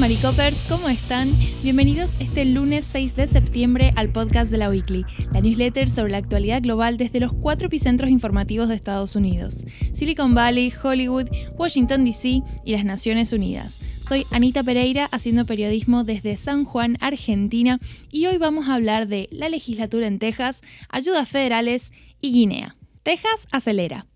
Maricopers, ¿cómo están? Bienvenidos este lunes 6 de septiembre al podcast de la Weekly, la newsletter sobre la actualidad global desde los cuatro epicentros informativos de Estados Unidos, Silicon Valley, Hollywood, Washington DC y las Naciones Unidas. Soy Anita Pereira haciendo periodismo desde San Juan, Argentina, y hoy vamos a hablar de la legislatura en Texas, ayudas federales y Guinea. Texas acelera.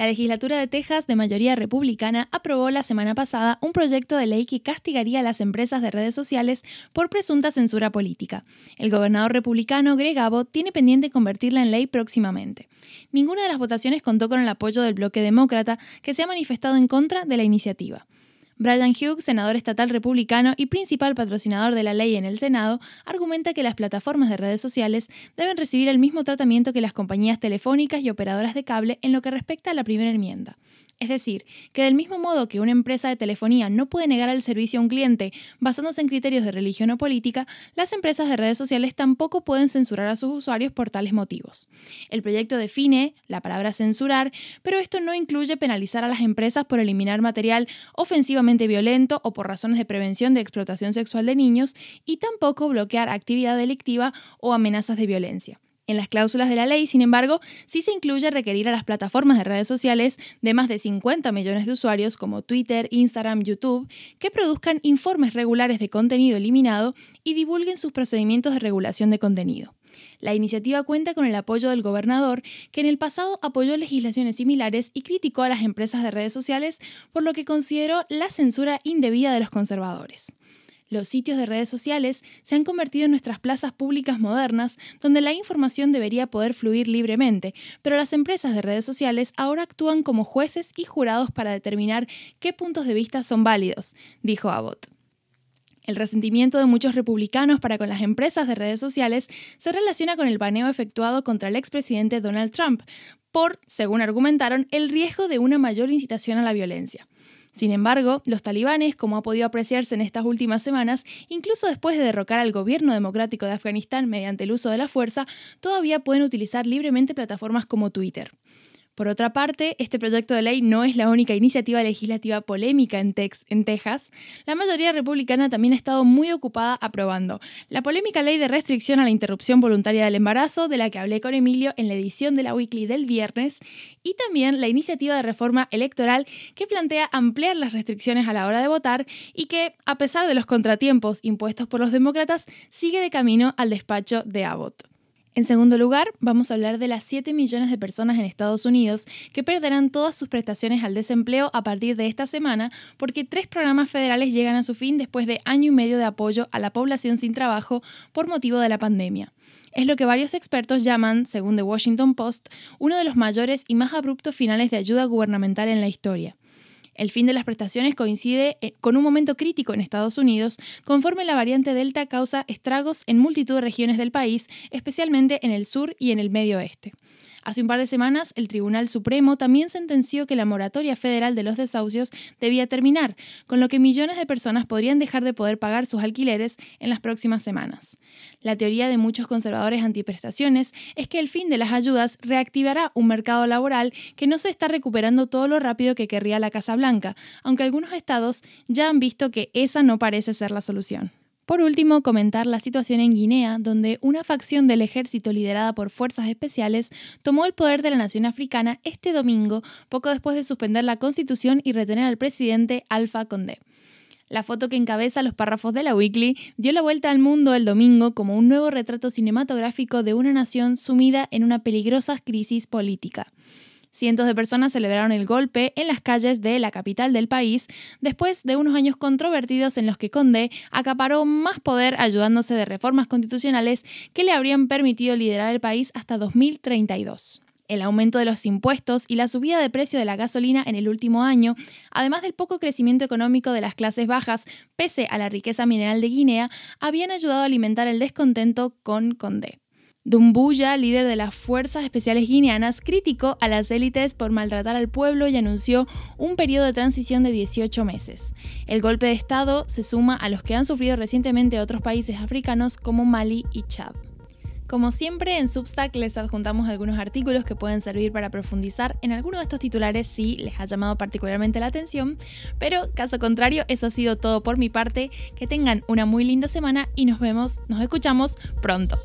La legislatura de Texas, de mayoría republicana, aprobó la semana pasada un proyecto de ley que castigaría a las empresas de redes sociales por presunta censura política. El gobernador republicano Greg Abbott tiene pendiente convertirla en ley próximamente. Ninguna de las votaciones contó con el apoyo del bloque demócrata, que se ha manifestado en contra de la iniciativa. Brian Hughes, senador estatal republicano y principal patrocinador de la ley en el Senado, argumenta que las plataformas de redes sociales deben recibir el mismo tratamiento que las compañías telefónicas y operadoras de cable en lo que respecta a la primera enmienda. Es decir, que del mismo modo que una empresa de telefonía no puede negar el servicio a un cliente basándose en criterios de religión o política, las empresas de redes sociales tampoco pueden censurar a sus usuarios por tales motivos. El proyecto define la palabra censurar, pero esto no incluye penalizar a las empresas por eliminar material ofensivamente violento o por razones de prevención de explotación sexual de niños y tampoco bloquear actividad delictiva o amenazas de violencia. En las cláusulas de la ley, sin embargo, sí se incluye requerir a las plataformas de redes sociales de más de 50 millones de usuarios como Twitter, Instagram, YouTube, que produzcan informes regulares de contenido eliminado y divulguen sus procedimientos de regulación de contenido. La iniciativa cuenta con el apoyo del gobernador, que en el pasado apoyó legislaciones similares y criticó a las empresas de redes sociales por lo que consideró la censura indebida de los conservadores. Los sitios de redes sociales se han convertido en nuestras plazas públicas modernas donde la información debería poder fluir libremente, pero las empresas de redes sociales ahora actúan como jueces y jurados para determinar qué puntos de vista son válidos, dijo Abbott. El resentimiento de muchos republicanos para con las empresas de redes sociales se relaciona con el baneo efectuado contra el expresidente Donald Trump por, según argumentaron, el riesgo de una mayor incitación a la violencia. Sin embargo, los talibanes, como ha podido apreciarse en estas últimas semanas, incluso después de derrocar al gobierno democrático de Afganistán mediante el uso de la fuerza, todavía pueden utilizar libremente plataformas como Twitter. Por otra parte, este proyecto de ley no es la única iniciativa legislativa polémica en, Texas. La mayoría republicana también ha estado muy ocupada aprobando la polémica ley de restricción a la interrupción voluntaria del embarazo, de la que hablé con Emilio en la edición de la Weekly del viernes, y también la iniciativa de reforma electoral que plantea ampliar las restricciones a la hora de votar y que, a pesar de los contratiempos impuestos por los demócratas, sigue de camino al despacho de Abbott. En segundo lugar, vamos a hablar de las 7 millones de personas en Estados Unidos que perderán todas sus prestaciones al desempleo a partir de esta semana porque tres programas federales llegan a su fin después de año y medio de apoyo a la población sin trabajo por motivo de la pandemia. Es lo que varios expertos llaman, según The Washington Post, uno de los mayores y más abruptos finales de ayuda gubernamental en la historia. El fin de las prestaciones coincide eh, con un momento crítico en Estados Unidos, conforme la variante Delta causa estragos en multitud de regiones del país, especialmente en el sur y en el medio oeste. Hace un par de semanas, el Tribunal Supremo también sentenció que la moratoria federal de los desahucios debía terminar, con lo que millones de personas podrían dejar de poder pagar sus alquileres en las próximas semanas. La teoría de muchos conservadores antiprestaciones es que el fin de las ayudas reactivará un mercado laboral que no se está recuperando todo lo rápido que querría la Casa Blanca, aunque algunos estados ya han visto que esa no parece ser la solución. Por último, comentar la situación en Guinea, donde una facción del ejército liderada por fuerzas especiales tomó el poder de la nación africana este domingo, poco después de suspender la constitución y retener al presidente Alpha Condé. La foto que encabeza los párrafos de la Weekly dio la vuelta al mundo el domingo como un nuevo retrato cinematográfico de una nación sumida en una peligrosa crisis política. Cientos de personas celebraron el golpe en las calles de la capital del país después de unos años controvertidos en los que Condé acaparó más poder ayudándose de reformas constitucionales que le habrían permitido liderar el país hasta 2032 el aumento de los impuestos y la subida de precio de la gasolina en el último año, además del poco crecimiento económico de las clases bajas, pese a la riqueza mineral de Guinea, habían ayudado a alimentar el descontento con Condé. Dumbuya, líder de las Fuerzas Especiales Guineanas, criticó a las élites por maltratar al pueblo y anunció un periodo de transición de 18 meses. El golpe de Estado se suma a los que han sufrido recientemente otros países africanos como Mali y Chad. Como siempre, en Substack les adjuntamos algunos artículos que pueden servir para profundizar en alguno de estos titulares si les ha llamado particularmente la atención, pero caso contrario, eso ha sido todo por mi parte. Que tengan una muy linda semana y nos vemos, nos escuchamos pronto.